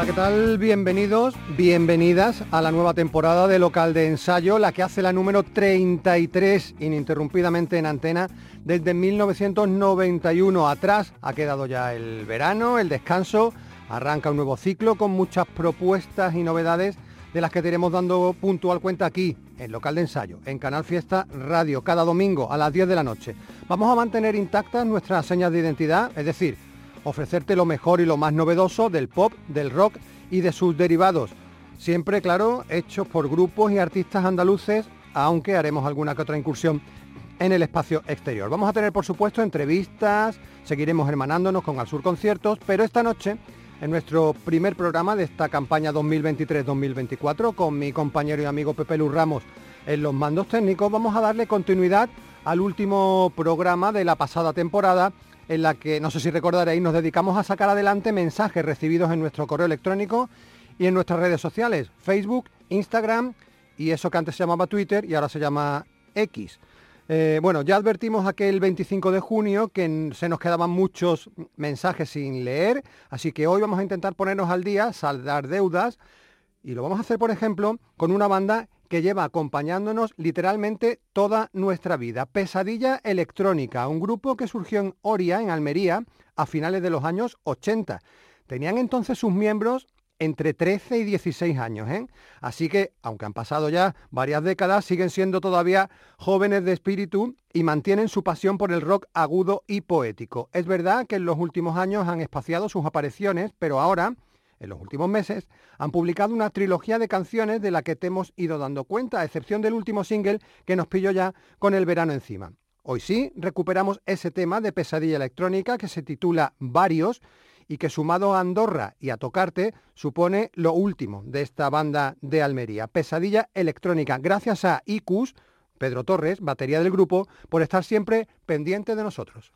Hola, ¿qué tal? Bienvenidos, bienvenidas a la nueva temporada de local de ensayo, la que hace la número 33 ininterrumpidamente en antena desde 1991. Atrás ha quedado ya el verano, el descanso, arranca un nuevo ciclo con muchas propuestas y novedades de las que te iremos dando puntual cuenta aquí, en local de ensayo, en Canal Fiesta Radio, cada domingo a las 10 de la noche. Vamos a mantener intactas nuestras señas de identidad, es decir, ofrecerte lo mejor y lo más novedoso del pop, del rock y de sus derivados. Siempre, claro, hechos por grupos y artistas andaluces, aunque haremos alguna que otra incursión en el espacio exterior. Vamos a tener, por supuesto, entrevistas, seguiremos hermanándonos con Al Sur Conciertos, pero esta noche, en nuestro primer programa de esta campaña 2023-2024, con mi compañero y amigo Pepe Luz Ramos en los mandos técnicos, vamos a darle continuidad al último programa de la pasada temporada, en la que, no sé si recordaréis, nos dedicamos a sacar adelante mensajes recibidos en nuestro correo electrónico y en nuestras redes sociales, Facebook, Instagram y eso que antes se llamaba Twitter y ahora se llama X. Eh, bueno, ya advertimos aquel 25 de junio que se nos quedaban muchos mensajes sin leer, así que hoy vamos a intentar ponernos al día, saldar deudas, y lo vamos a hacer, por ejemplo, con una banda que lleva acompañándonos literalmente toda nuestra vida. Pesadilla Electrónica, un grupo que surgió en Oria, en Almería, a finales de los años 80. Tenían entonces sus miembros entre 13 y 16 años. ¿eh? Así que, aunque han pasado ya varias décadas, siguen siendo todavía jóvenes de espíritu y mantienen su pasión por el rock agudo y poético. Es verdad que en los últimos años han espaciado sus apariciones, pero ahora, en los últimos meses, han publicado una trilogía de canciones de la que te hemos ido dando cuenta, a excepción del último single que nos pilló ya con el verano encima. Hoy sí, recuperamos ese tema de pesadilla electrónica que se titula Varios y que sumado a Andorra y a Tocarte supone lo último de esta banda de Almería. Pesadilla electrónica. Gracias a ICUS, Pedro Torres, batería del grupo, por estar siempre pendiente de nosotros.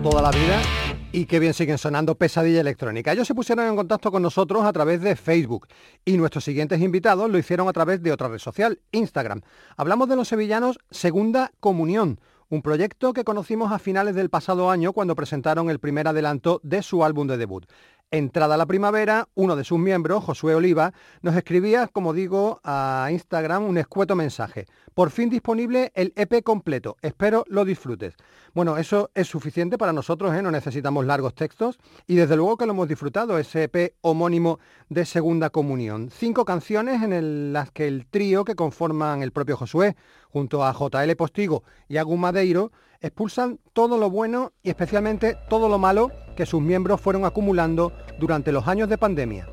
Toda la vida y qué bien siguen sonando Pesadilla Electrónica. Ellos se pusieron en contacto con nosotros a través de Facebook y nuestros siguientes invitados lo hicieron a través de otra red social, Instagram. Hablamos de los sevillanos Segunda Comunión, un proyecto que conocimos a finales del pasado año cuando presentaron el primer adelanto de su álbum de debut. Entrada la primavera, uno de sus miembros, Josué Oliva, nos escribía, como digo, a Instagram un escueto mensaje. Por fin disponible el EP completo. Espero lo disfrutes. Bueno, eso es suficiente para nosotros, ¿eh? no necesitamos largos textos y desde luego que lo hemos disfrutado, ese EP homónimo de Segunda Comunión. Cinco canciones en las que el trío que conforman el propio Josué, junto a JL Postigo y a Madeiro, expulsan todo lo bueno y especialmente todo lo malo que sus miembros fueron acumulando durante los años de pandemia.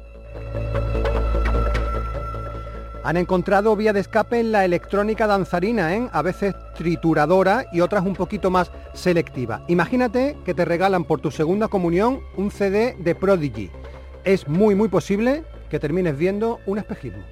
Han encontrado vía de escape en la electrónica danzarina, ¿eh? a veces trituradora y otras un poquito más selectiva. Imagínate que te regalan por tu segunda comunión un CD de Prodigy. Es muy muy posible que termines viendo un espejismo.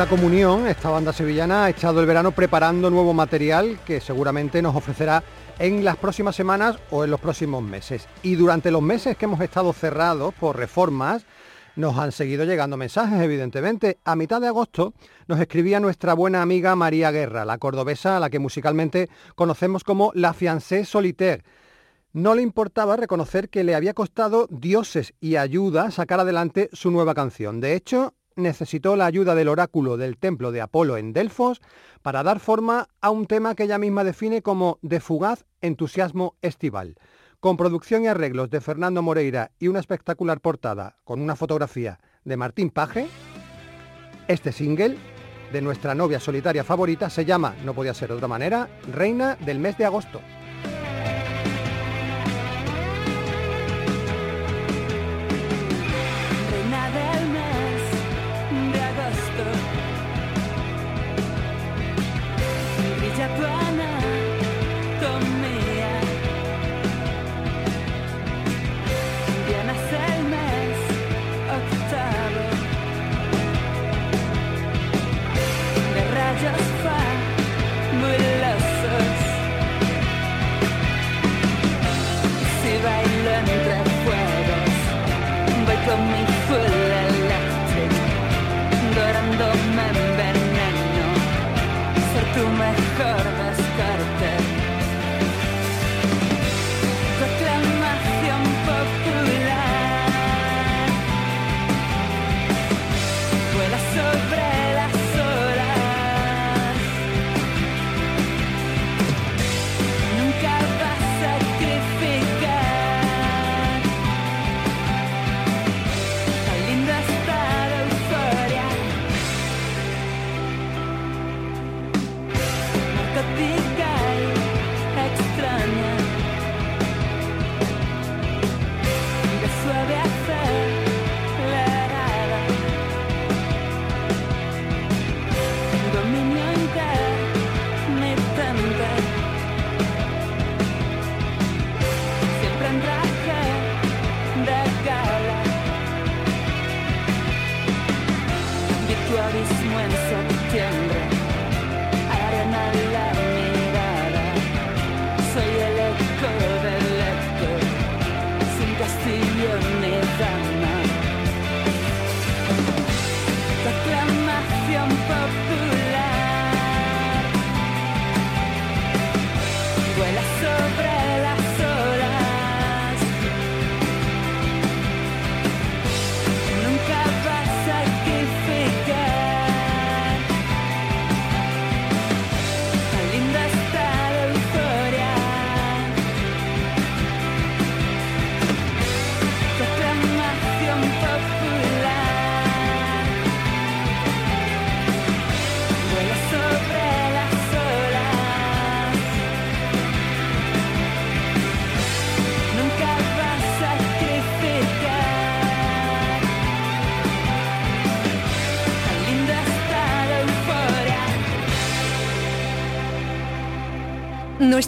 Segunda Comunión, esta banda sevillana ha echado el verano preparando nuevo material que seguramente nos ofrecerá en las próximas semanas o en los próximos meses. Y durante los meses que hemos estado cerrados por reformas, nos han seguido llegando mensajes, evidentemente. A mitad de agosto nos escribía nuestra buena amiga María Guerra, la cordobesa a la que musicalmente conocemos como La Fiancée Solitaire. No le importaba reconocer que le había costado dioses y ayuda sacar adelante su nueva canción. De hecho, necesitó la ayuda del oráculo del templo de Apolo en Delfos para dar forma a un tema que ella misma define como de fugaz entusiasmo estival. Con producción y arreglos de Fernando Moreira y una espectacular portada con una fotografía de Martín Paje, este single de nuestra novia solitaria favorita se llama, no podía ser de otra manera, Reina del mes de agosto.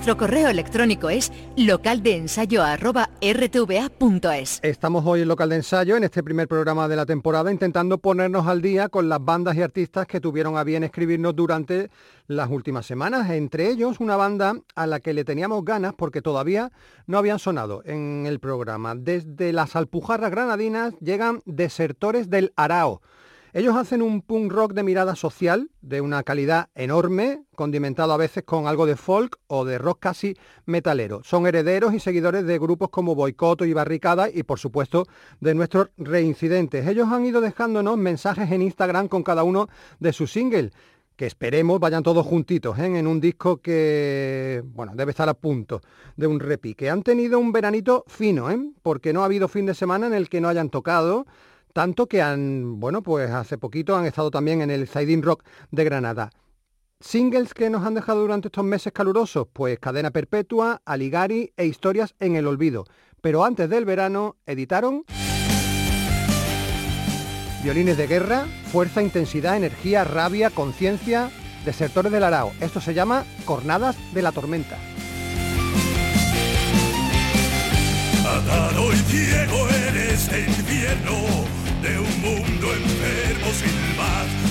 Nuestro correo electrónico es localdeensayo.rtva.es. Estamos hoy en Local de Ensayo, en este primer programa de la temporada, intentando ponernos al día con las bandas y artistas que tuvieron a bien escribirnos durante las últimas semanas. Entre ellos, una banda a la que le teníamos ganas porque todavía no habían sonado en el programa. Desde las Alpujarras Granadinas llegan Desertores del Arao ellos hacen un punk rock de mirada social, de una calidad enorme, condimentado a veces con algo de folk o de rock casi metalero. Son herederos y seguidores de grupos como Boicoto y Barricada y por supuesto de nuestros reincidentes. Ellos han ido dejándonos mensajes en Instagram con cada uno de sus singles que esperemos vayan todos juntitos ¿eh? en un disco que, bueno, debe estar a punto de un repique. Han tenido un veranito fino, ¿eh? porque no ha habido fin de semana en el que no hayan tocado, tanto que han, bueno, pues hace poquito han estado también en el Siding Rock de Granada. Singles que nos han dejado durante estos meses calurosos, pues Cadena Perpetua, Aligari e Historias en el Olvido. Pero antes del verano editaron Violines de Guerra, Fuerza, Intensidad, Energía, Rabia, Conciencia, Desertores del Arao. Esto se llama Cornadas de la Tormenta. De un mundo enfermo sin más,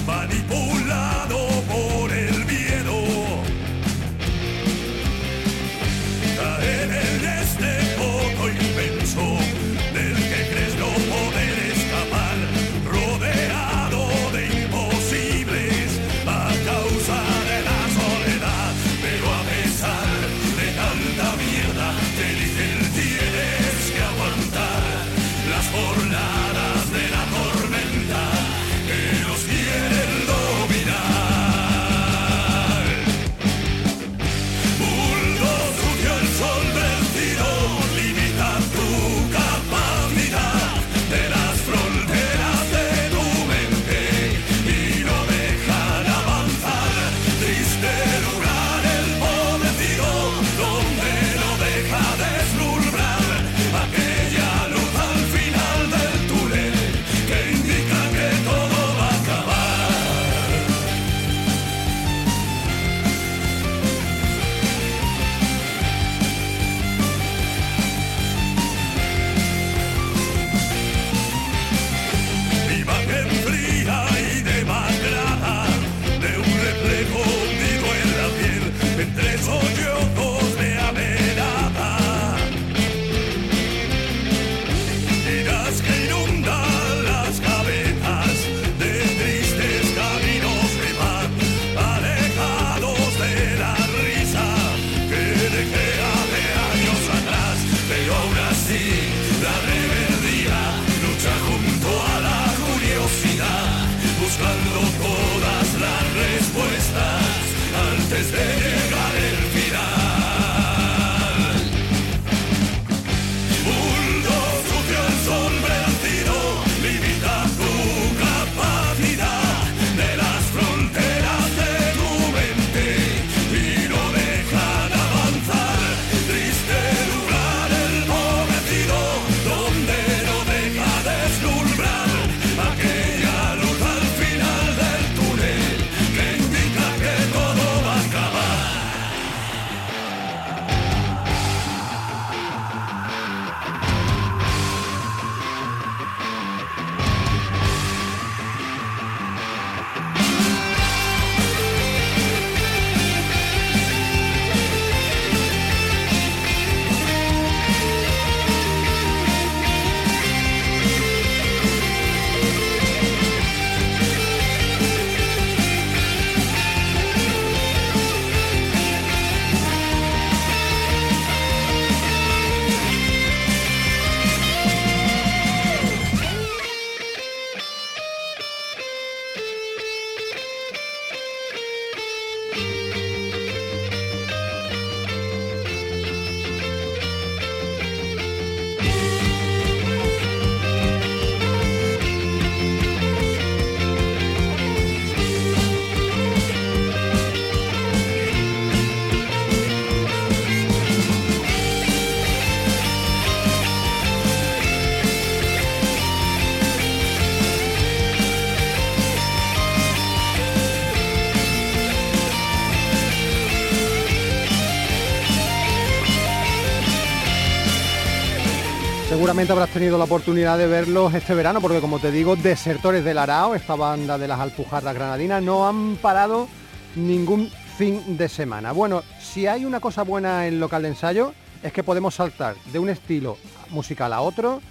Seguramente habrás tenido la oportunidad de verlos este verano, porque como te digo, Desertores del Arao, esta banda de las Alpujarras Granadinas, no han parado ningún fin de semana. Bueno, si hay una cosa buena en local de ensayo, es que podemos saltar de un estilo musical a otro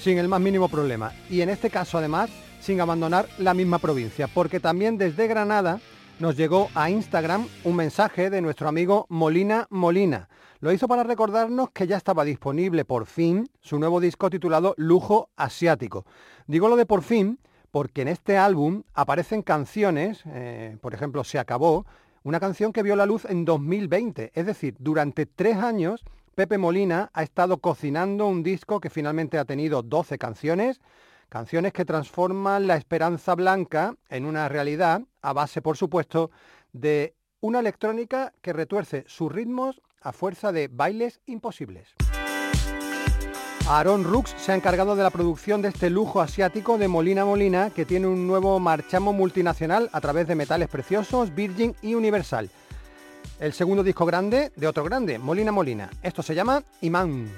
sin el más mínimo problema. Y en este caso, además, sin abandonar la misma provincia, porque también desde Granada nos llegó a Instagram un mensaje de nuestro amigo Molina Molina lo hizo para recordarnos que ya estaba disponible por fin su nuevo disco titulado Lujo Asiático. Digo lo de por fin porque en este álbum aparecen canciones, eh, por ejemplo, Se acabó, una canción que vio la luz en 2020, es decir, durante tres años Pepe Molina ha estado cocinando un disco que finalmente ha tenido 12 canciones, canciones que transforman la esperanza blanca en una realidad, a base, por supuesto, de una electrónica que retuerce sus ritmos a fuerza de bailes imposibles. Aaron Rux se ha encargado de la producción de este lujo asiático de Molina Molina, que tiene un nuevo marchamo multinacional a través de metales preciosos, Virgin y Universal. El segundo disco grande de otro grande, Molina Molina. Esto se llama Imán.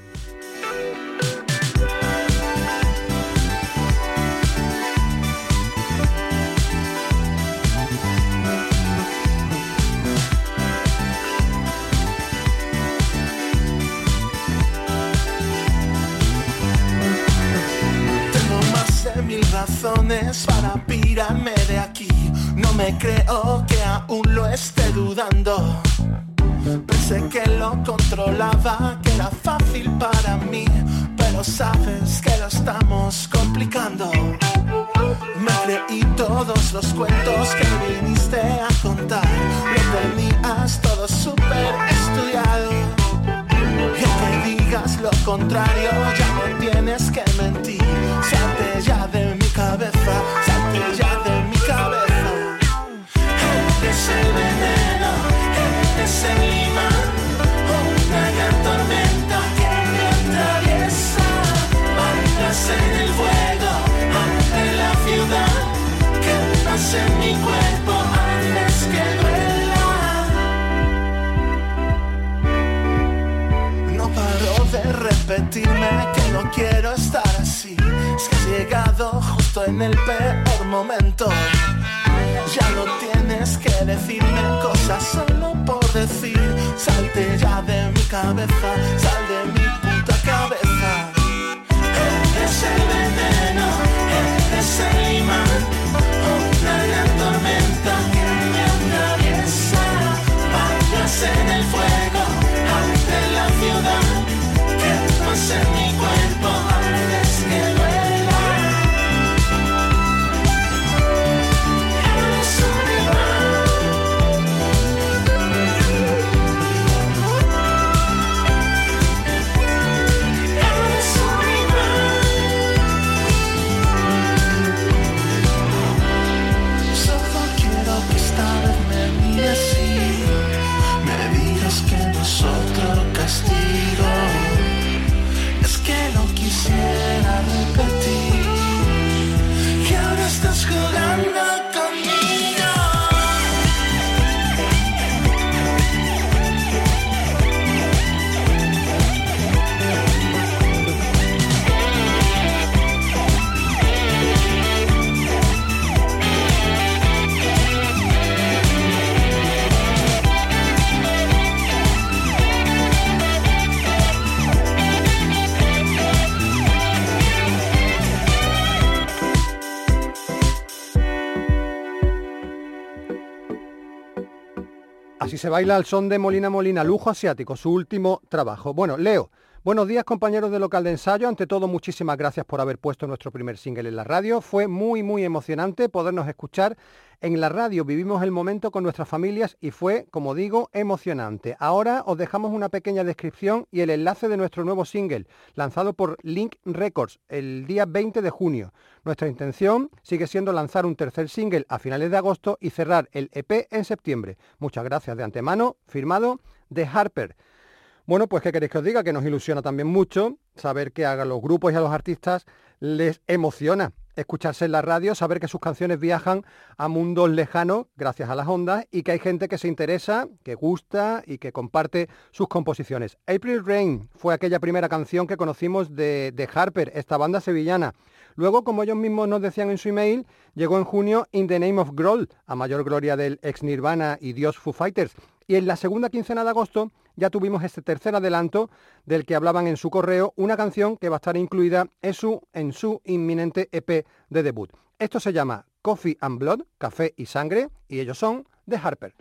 Razones para pirarme de aquí. No me creo que aún lo esté dudando. Pensé que lo controlaba, que era fácil para mí, pero sabes que lo estamos complicando. Me creí todos los cuentos que viniste a contar, lo tenías todo súper estudiado. Que te digas lo contrario, ya no tienes que mentir, quiero estar así. Es que has llegado en el peor momento. Ya no tienes que decirme cosas solo por decir. Salte ya de mi cabeza, sal de mi puta cabeza. Eres el veneno, eres el imán. Se baila al son de Molina Molina, lujo asiático, su último trabajo. Bueno, Leo, buenos días compañeros de local de ensayo. Ante todo, muchísimas gracias por haber puesto nuestro primer single en la radio. Fue muy, muy emocionante podernos escuchar en la radio. Vivimos el momento con nuestras familias y fue, como digo, emocionante. Ahora os dejamos una pequeña descripción y el enlace de nuestro nuevo single, lanzado por Link Records el día 20 de junio. Nuestra intención sigue siendo lanzar un tercer single a finales de agosto y cerrar el EP en septiembre. Muchas gracias de antemano, firmado de Harper. Bueno, pues qué queréis que os diga, que nos ilusiona también mucho saber que a los grupos y a los artistas les emociona escucharse en la radio, saber que sus canciones viajan a mundos lejanos gracias a las ondas y que hay gente que se interesa, que gusta y que comparte sus composiciones. April Rain fue aquella primera canción que conocimos de, de Harper, esta banda sevillana. Luego, como ellos mismos nos decían en su email, llegó en junio In the Name of Grohl, a mayor gloria del ex Nirvana y Dios Foo Fighters. Y en la segunda quincena de agosto ya tuvimos este tercer adelanto del que hablaban en su correo, una canción que va a estar incluida en su, en su inminente EP de debut. Esto se llama Coffee and Blood, Café y Sangre, y ellos son The Harper.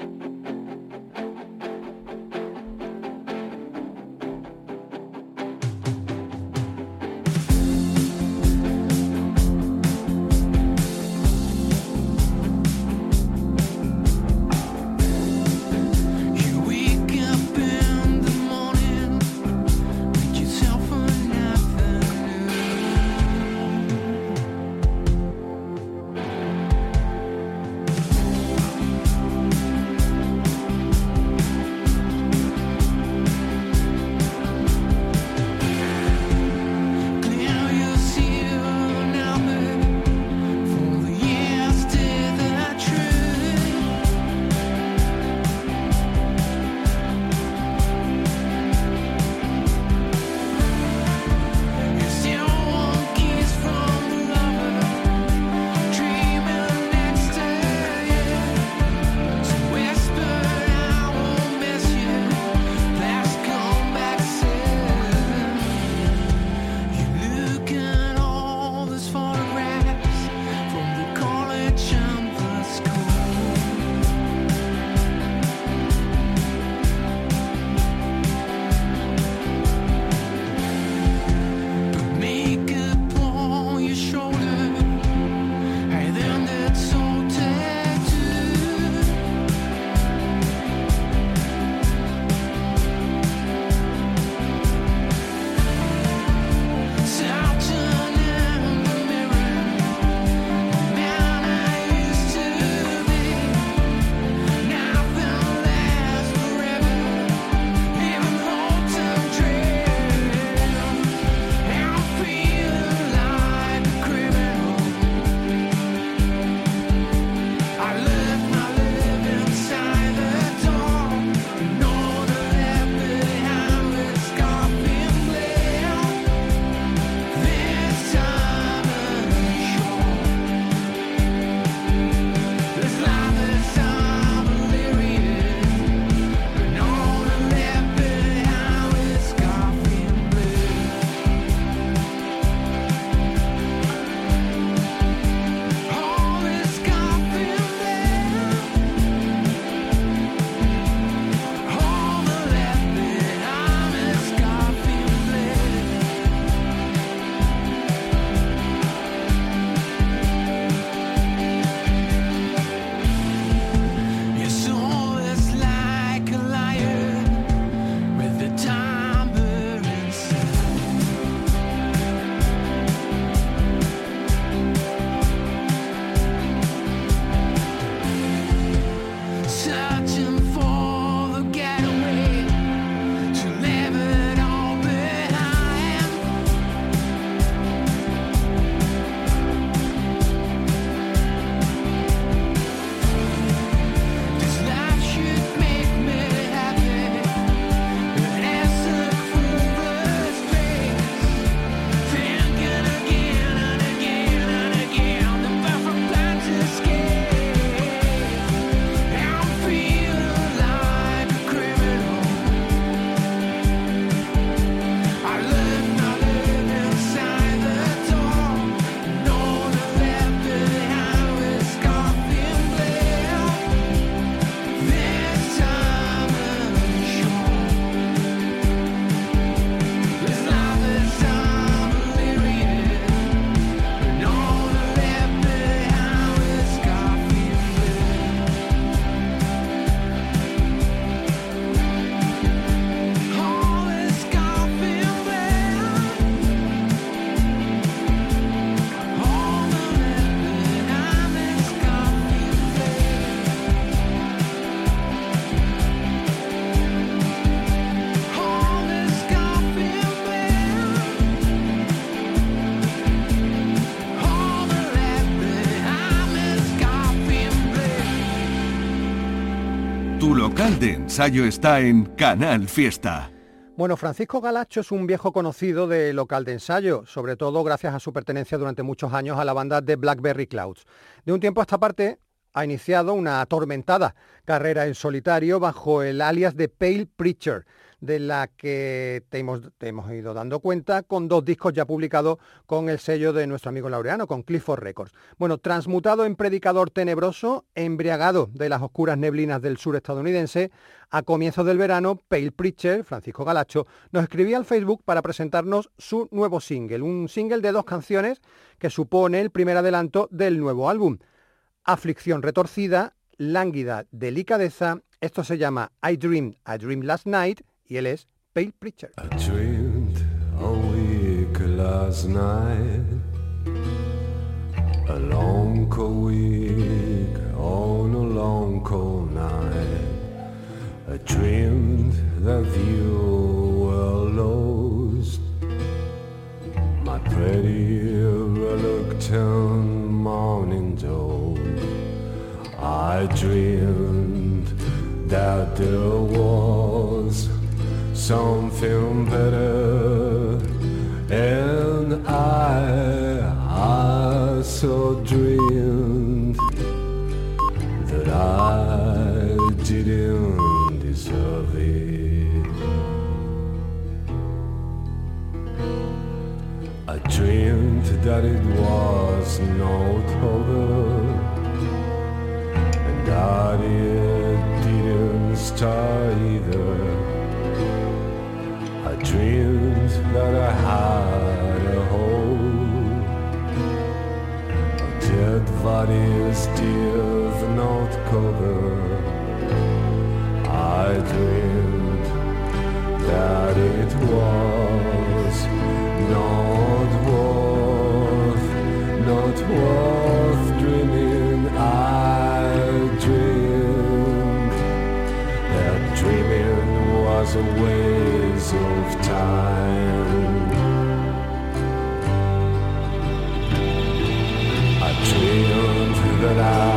De ensayo está en Canal Fiesta. Bueno, Francisco Galacho es un viejo conocido de local de ensayo, sobre todo gracias a su pertenencia durante muchos años a la banda de Blackberry Clouds. De un tiempo a esta parte ha iniciado una atormentada carrera en solitario bajo el alias de Pale Preacher de la que te hemos, ido dando cuenta con dos discos ya publicados con el sello de nuestro amigo Laureano, con Clifford Records. Bueno, transmutado en predicador tenebroso, embriagado de las oscuras neblinas del sur estadounidense, a comienzos del verano, Pale Preacher, Francisco Galacho, nos escribía al Facebook para presentarnos su nuevo single, un single de dos canciones que supone el primer adelanto del nuevo álbum. Aflicción retorcida, lánguida delicadeza, esto se llama I Dreamed I Dreamed Last Night y él es Pale Preacher. I dreamed a week last night, a long cold week on a long cold night. I dreamed that you were lost, my pretty reluctant morning dawn. I dreamed that was something better. And I, I so dreamed that I didn't deserve it. I dreamed that it was not over and that it didn't start either dreamed that I had a home. A dead body still not cover. I dreamed that it was not worth, not worth dreaming. I dreamed that dreaming was a waste that I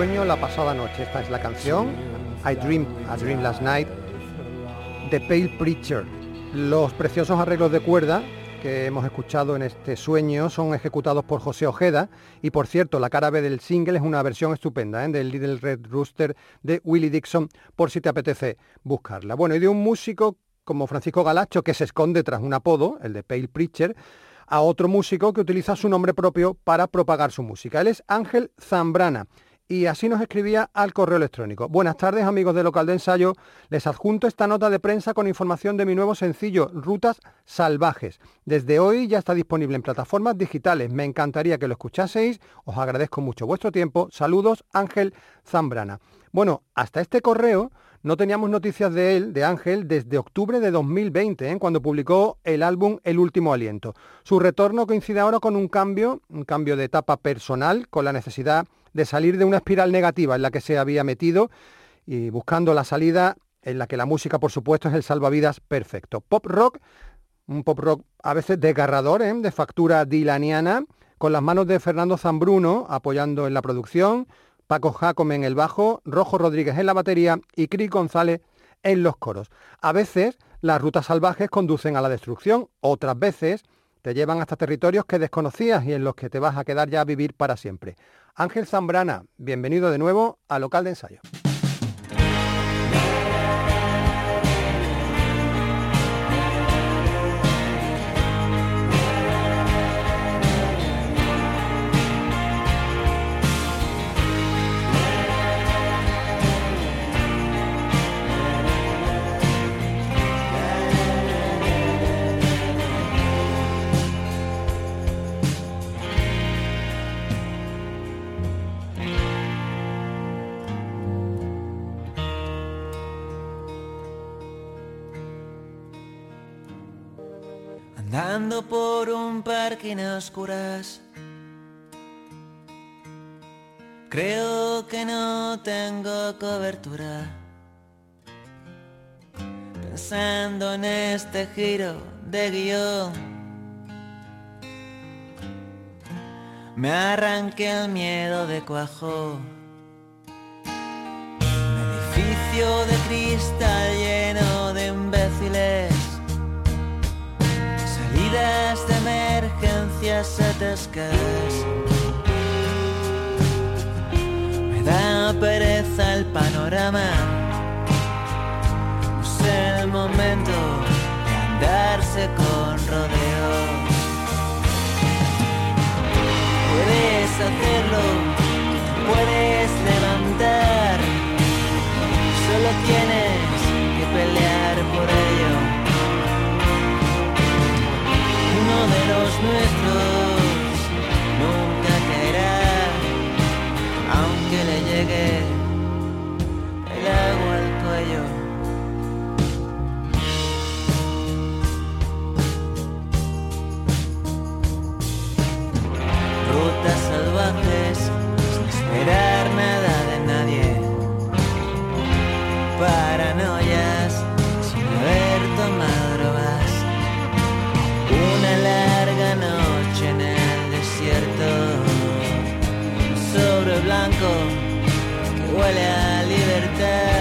sueño la pasada noche. Esta es la canción I Dreamed a Dream Last Night de Pale Preacher. Los preciosos arreglos de cuerda que hemos escuchado en este sueño son ejecutados por José Ojeda y por cierto la cara B del single es una versión estupenda ¿eh? del Little Red Rooster de Willie Dixon por si te apetece buscarla. Bueno, y de un músico como Francisco Galacho que se esconde tras un apodo, el de Pale Preacher, a otro músico que utiliza su nombre propio para propagar su música. Él es Ángel Zambrana y así nos escribía al correo electrónico. Buenas tardes amigos de Local de Ensayo, les adjunto esta nota de prensa con información de mi nuevo sencillo, Rutas Salvajes. Desde hoy ya está disponible en plataformas digitales, me encantaría que lo escuchaseis, os agradezco mucho vuestro tiempo, saludos Ángel Zambrana. Bueno, hasta este correo no teníamos noticias de él, de Ángel, desde octubre de 2020, ¿eh? cuando publicó el álbum El Último Aliento. Su retorno coincide ahora con un cambio, un cambio de etapa personal, con la necesidad de salir de una espiral negativa en la que se había metido y buscando la salida en la que la música, por supuesto, es el salvavidas perfecto. Pop rock, un pop rock a veces desgarrador, ¿eh? de factura dilaniana, con las manos de Fernando Zambruno apoyando en la producción, Paco Jacome en el bajo, Rojo Rodríguez en la batería y Cris González en los coros. A veces las rutas salvajes conducen a la destrucción, otras veces te llevan hasta territorios que desconocías y en los que te vas a quedar ya a vivir para siempre. Ángel Zambrana, bienvenido de nuevo a Local de Ensayo. Andando por un parque en oscuras. Creo que no tengo cobertura. Pensando en este giro de guion. Me arranqué el miedo de cuajo. Un edificio de cristal lleno de imbéciles Salidas de emergencias atascadas. Me da pereza el panorama. No es el momento de andarse con rodeos. Puedes hacerlo, puedes levantar. Solo tienes de los nuestros nunca caerá, aunque le llegue Yeah.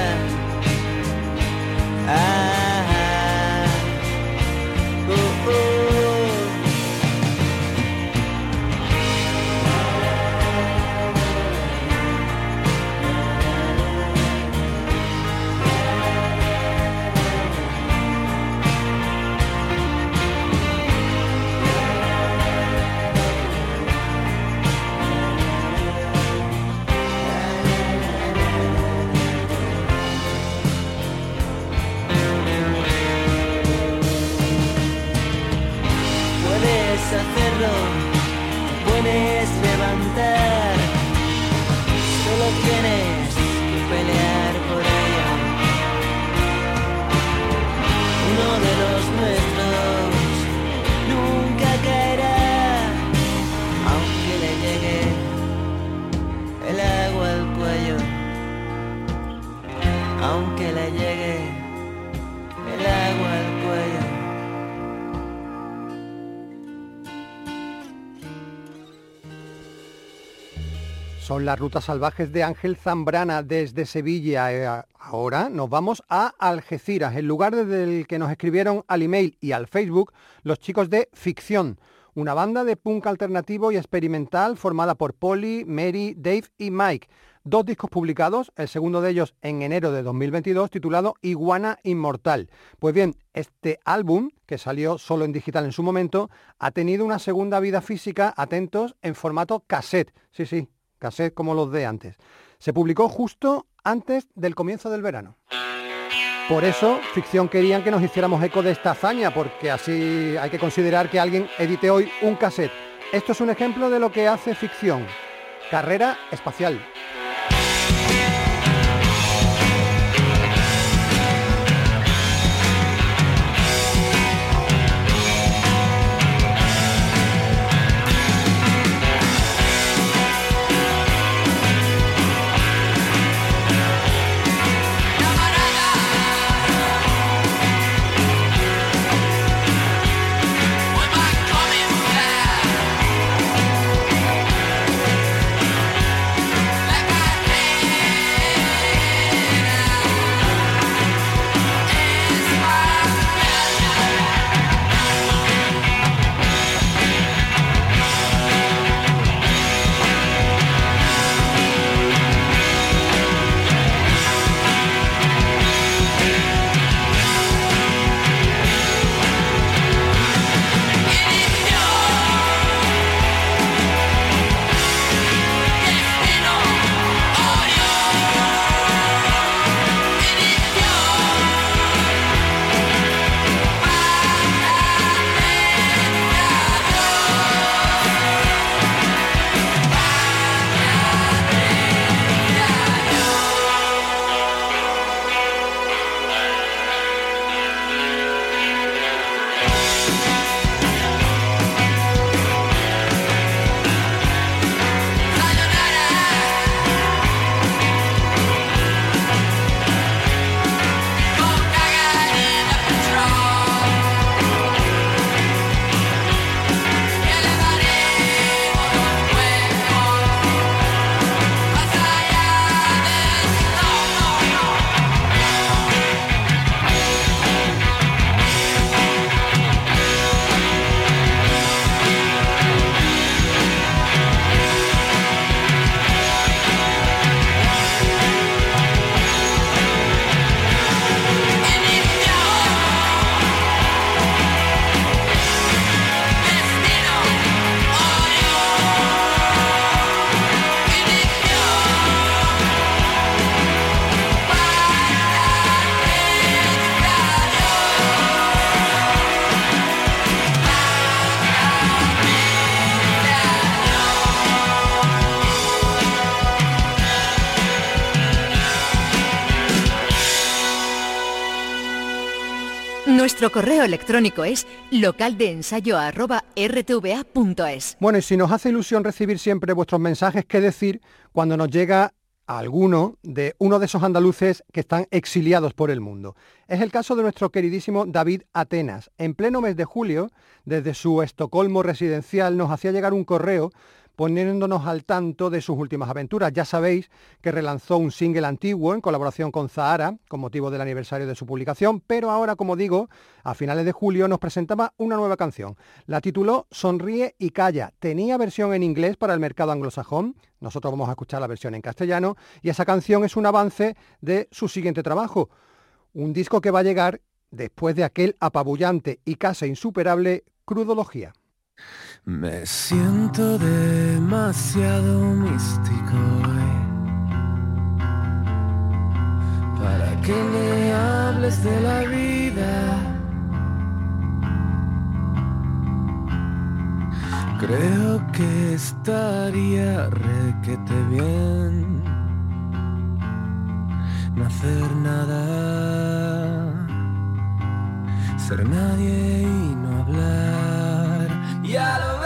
Son las rutas salvajes de Ángel Zambrana desde Sevilla. Eh, Ahora nos vamos a Algeciras, el lugar desde el que nos escribieron al email y al Facebook los chicos de Ficción, una banda de punk alternativo y experimental formada por Polly, Mary, Dave y Mike. Dos discos publicados, el segundo de ellos en enero de 2022, titulado Iguana Inmortal. Pues bien, este álbum, que salió solo en digital en su momento, ha tenido una segunda vida física, atentos, en formato cassette. Sí, sí, cassette como los de antes. Se publicó justo antes del comienzo del verano. Por eso, Ficción querían que nos hiciéramos eco de esta hazaña, porque así hay que considerar que alguien edite hoy un cassette. Esto es un ejemplo de lo que hace Ficción. Carrera espacial. Nuestro correo electrónico es localdeensayo.rtva.es. Bueno, y si nos hace ilusión recibir siempre vuestros mensajes, ¿qué decir cuando nos llega alguno de uno de esos andaluces que están exiliados por el mundo? Es el caso de nuestro queridísimo David Atenas. En pleno mes de julio, desde su Estocolmo residencial, nos hacía llegar un correo poniéndonos al tanto de sus últimas aventuras. Ya sabéis que relanzó un single antiguo en colaboración con Zahara, con motivo del aniversario de su publicación, pero ahora, como digo, a finales de julio nos presentaba una nueva canción. La tituló Sonríe y Calla. Tenía versión en inglés para el mercado anglosajón, nosotros vamos a escuchar la versión en castellano, y esa canción es un avance de su siguiente trabajo, un disco que va a llegar después de aquel apabullante y casi insuperable Crudología. Me siento demasiado místico para que me hables de la vida. Creo que estaría requete bien no hacer nada, ser nadie y no hablar. Ya lo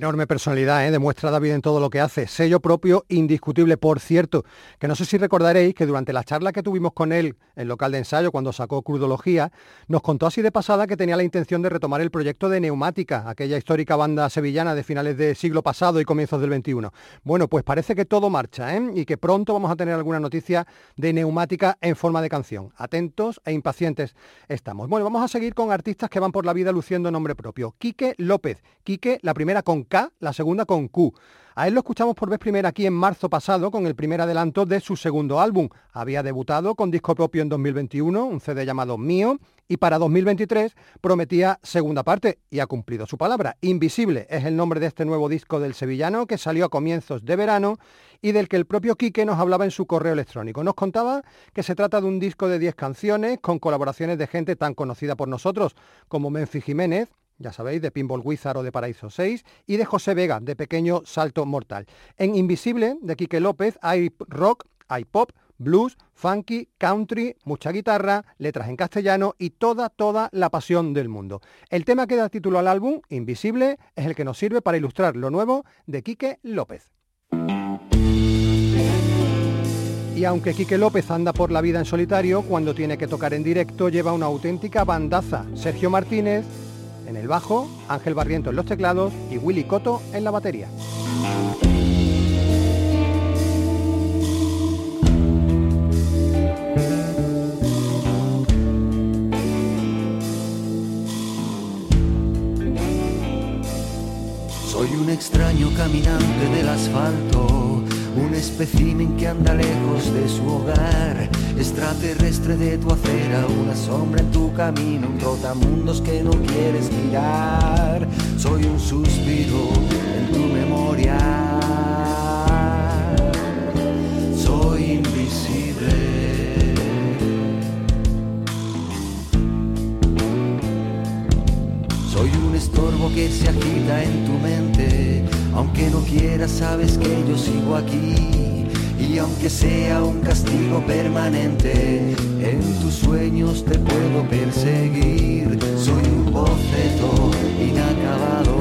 enorme personalidad, ¿eh? demuestra David en todo lo que hace. Sello propio indiscutible, por cierto, que no sé si recordaréis que durante la charla que tuvimos con él en local de ensayo cuando sacó Crudología, nos contó así de pasada que tenía la intención de retomar el proyecto de Neumática, aquella histórica banda sevillana de finales del siglo pasado y comienzos del XXI. Bueno, pues parece que todo marcha ¿eh? y que pronto vamos a tener alguna noticia de Neumática en forma de canción. Atentos e impacientes estamos. Bueno, vamos a seguir con artistas que van por la vida luciendo nombre propio. Quique López. Quique, la primera con K, la segunda con Q. A él lo escuchamos por vez primera aquí en marzo pasado con el primer adelanto de su segundo álbum. Había debutado con disco propio en 2021, un CD llamado Mío, y para 2023 prometía segunda parte y ha cumplido su palabra. Invisible es el nombre de este nuevo disco del sevillano que salió a comienzos de verano y del que el propio Quique nos hablaba en su correo electrónico. Nos contaba que se trata de un disco de 10 canciones con colaboraciones de gente tan conocida por nosotros como Menfi Jiménez, ya sabéis, de Pinball Wizard o de Paraíso 6, y de José Vega, de Pequeño Salto Mortal. En Invisible, de Quique López, hay rock, hay pop, blues, funky, country, mucha guitarra, letras en castellano y toda, toda la pasión del mundo. El tema que da título al álbum, Invisible, es el que nos sirve para ilustrar lo nuevo de Quique López. Y aunque Quique López anda por la vida en solitario, cuando tiene que tocar en directo lleva una auténtica bandaza. Sergio Martínez en el bajo, Ángel Barriento en los teclados y Willy Coto en la batería. Soy un extraño caminante del asfalto, un espécimen que anda lejos de su hogar, extraterrestre de tu acera, una sombra en tu camino, un trotamundos que no quieres mirar. Soy un suspiro en tu memoria. Soy invisible. Soy un estorbo que se agita en tu mente, aunque no quieras sabes que yo sigo aquí. Y aunque sea un castigo permanente, en tus sueños te puedo perseguir. Soy un inacabado.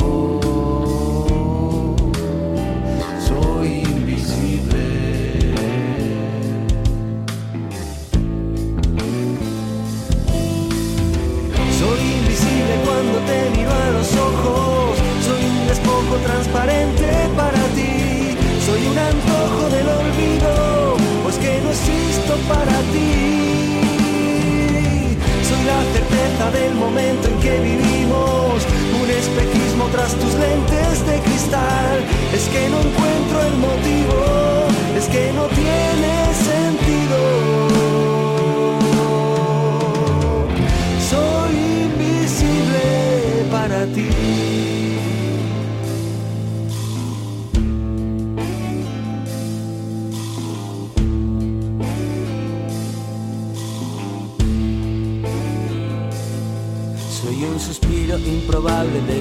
tus lentes de cristal, es que no encuentro el motivo.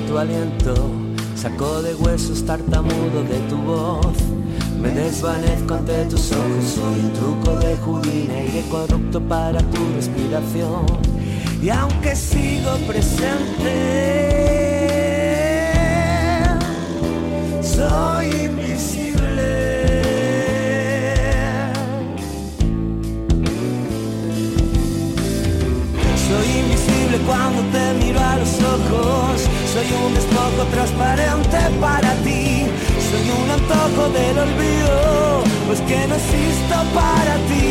Tu aliento, saco de huesos tartamudo de tu voz. Me desvanezco ante tus ojos, soy un truco de Houdini, aire corrupto para tu respiración. Y aunque sigo presente, soy cuando te miro a los ojos, soy un despojo transparente para ti. Soy un antojo del olvido, pues que no existo para ti.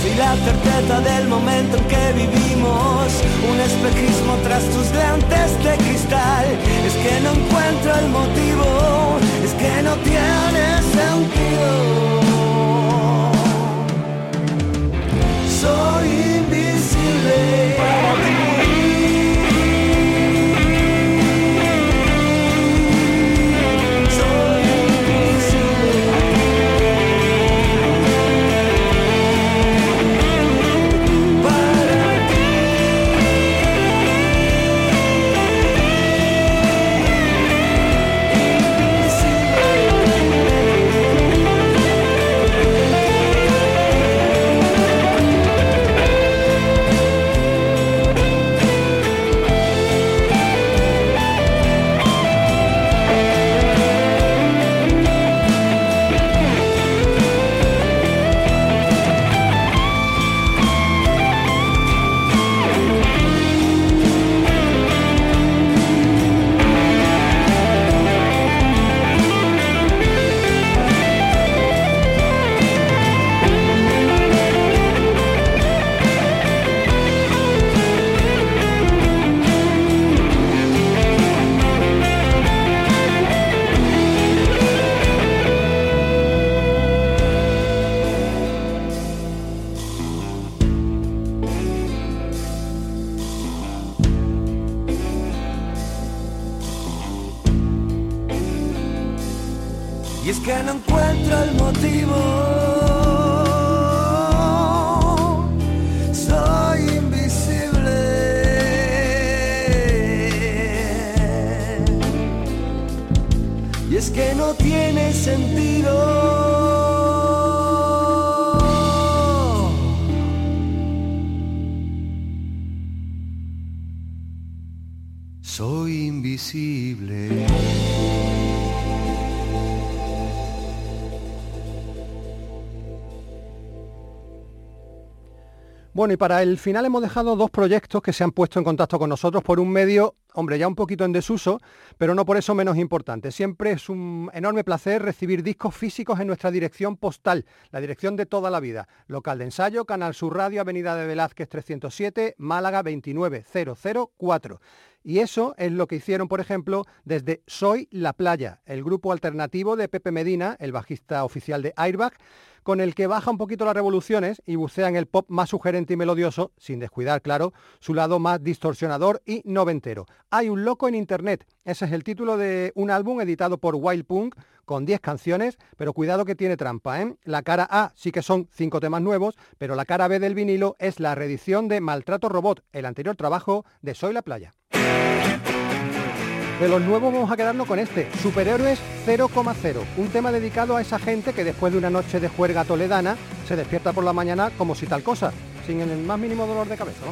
Soy la certeza del momento en que vivimos, un espejismo tras tus lentes de cristal. Es que no encuentro el motivo, es que no tiene sentido. Soy para ti. Y para el final hemos dejado dos proyectos que se han puesto en contacto con nosotros. Por un medio, hombre, ya un poquito en desuso, pero no por eso menos importante. Siempre es un enorme placer recibir discos físicos en nuestra dirección postal, la dirección de toda la vida. Local de ensayo, Canal Sur Radio, Avenida de Velázquez 307, Málaga 29004. Y eso es lo que hicieron, por ejemplo, desde Soy la Playa, el grupo alternativo de Pepe Medina, el bajista oficial de Airbag, con el que baja un poquito las revoluciones y bucea en el pop más sugerente y melodioso, sin descuidar, claro, su lado más distorsionador y noventero. Hay un loco en Internet, ese es el título de un álbum editado por Wild Punk, con 10 canciones, pero cuidado que tiene trampa, ¿eh? La cara A sí que son 5 temas nuevos, pero la cara B del vinilo es la reedición de Maltrato Robot, el anterior trabajo de Soy la Playa. De los nuevos vamos a quedarnos con este, Superhéroes 0,0, un tema dedicado a esa gente que después de una noche de juerga toledana se despierta por la mañana como si tal cosa, sin el más mínimo dolor de cabeza.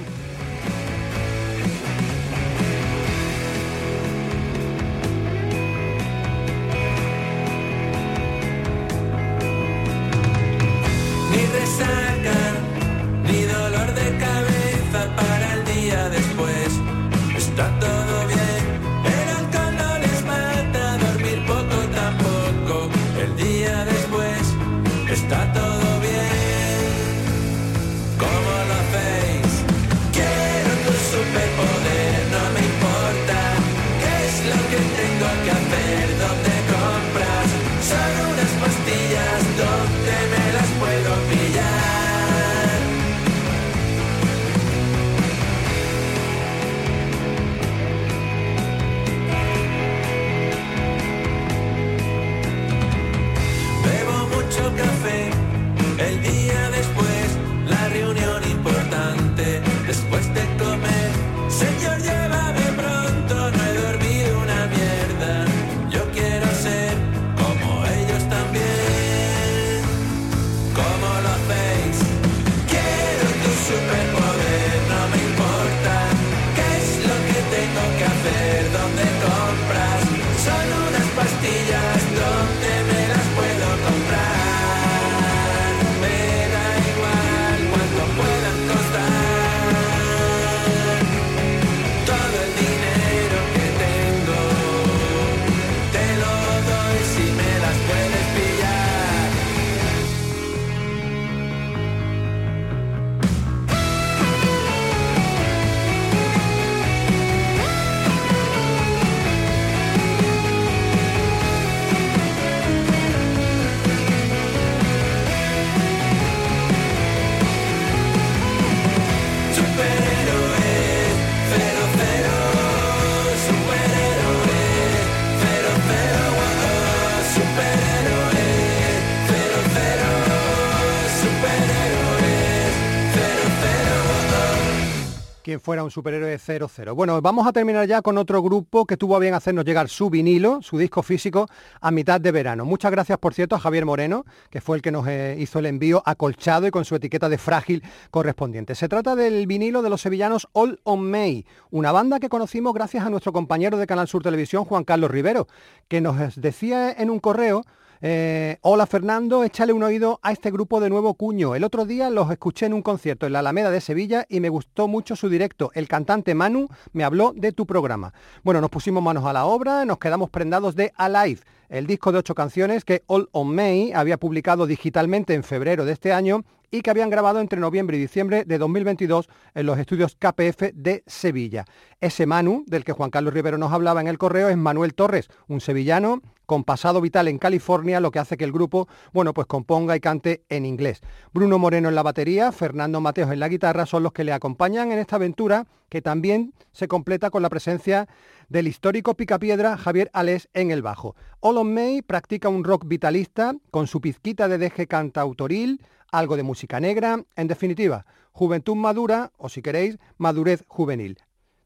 Fuera un superhéroe 00. Bueno, vamos a terminar ya con otro grupo que tuvo a bien hacernos llegar su vinilo, su disco físico, a mitad de verano. Muchas gracias, por cierto, a Javier Moreno, que fue el que nos eh, hizo el envío acolchado y con su etiqueta de frágil correspondiente. Se trata del vinilo de los sevillanos All on May, una banda que conocimos gracias a nuestro compañero de Canal Sur Televisión, Juan Carlos Rivero, que nos decía en un correo eh, hola Fernando, échale un oído a este grupo de nuevo cuño. El otro día los escuché en un concierto en la Alameda de Sevilla y me gustó mucho su directo. El cantante Manu me habló de tu programa. Bueno, nos pusimos manos a la obra, nos quedamos prendados de Alive, el disco de ocho canciones que All on May había publicado digitalmente en febrero de este año y que habían grabado entre noviembre y diciembre de 2022 en los estudios KPF de Sevilla. Ese Manu, del que Juan Carlos Rivero nos hablaba en el correo, es Manuel Torres, un sevillano con pasado vital en California, lo que hace que el grupo, bueno, pues componga y cante en inglés. Bruno Moreno en la batería, Fernando Mateos en la guitarra son los que le acompañan en esta aventura que también se completa con la presencia del histórico picapiedra Javier Alés en el bajo. Olon May practica un rock vitalista con su pizquita de deje cantautoril, algo de música negra, en definitiva, juventud madura o si queréis, madurez juvenil.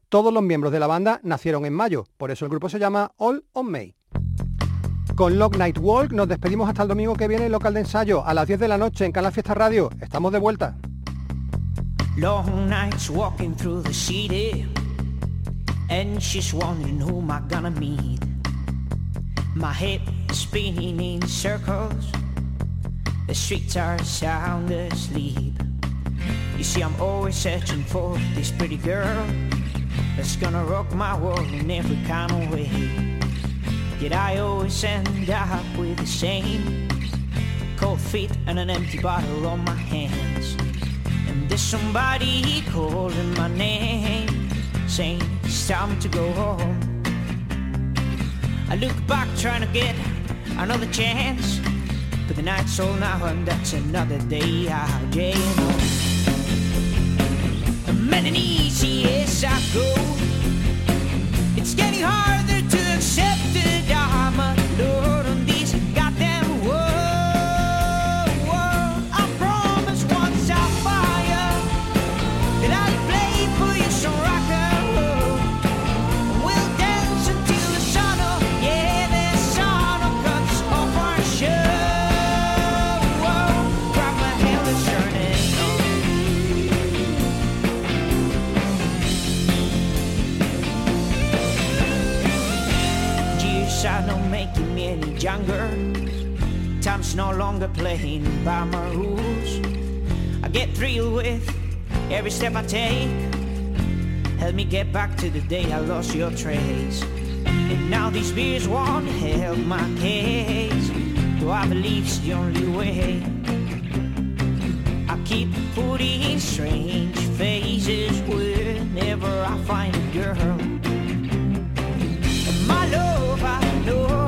Todos los miembros de la banda nacieron en mayo, por eso el grupo se llama All on May. Con Lock Night Walk. Nos despedimos hasta el domingo que viene en local de ensayo a las 10 de la noche en Canal Fiesta Radio. Estamos de vuelta. Long nights walking through the city And she's wondering who am I gonna meet My head spinning in circles. The streets are sound asleep. You see I'm always searching for this pretty girl That's gonna rock my world in every kind of way Yet I always end up with the same cold feet and an empty bottle on my hands. And there's somebody calling my name, saying it's time to go home. I look back trying to get another chance, but the night's all now and that's another day out jail. And easy as I go, it's getting harder to accept that I'm every step I take. Help me get back to the day I lost your trace. And now these beers won't help my case. Though I believe it's the only way. I keep putting strange faces whenever I find a girl. And my love, I know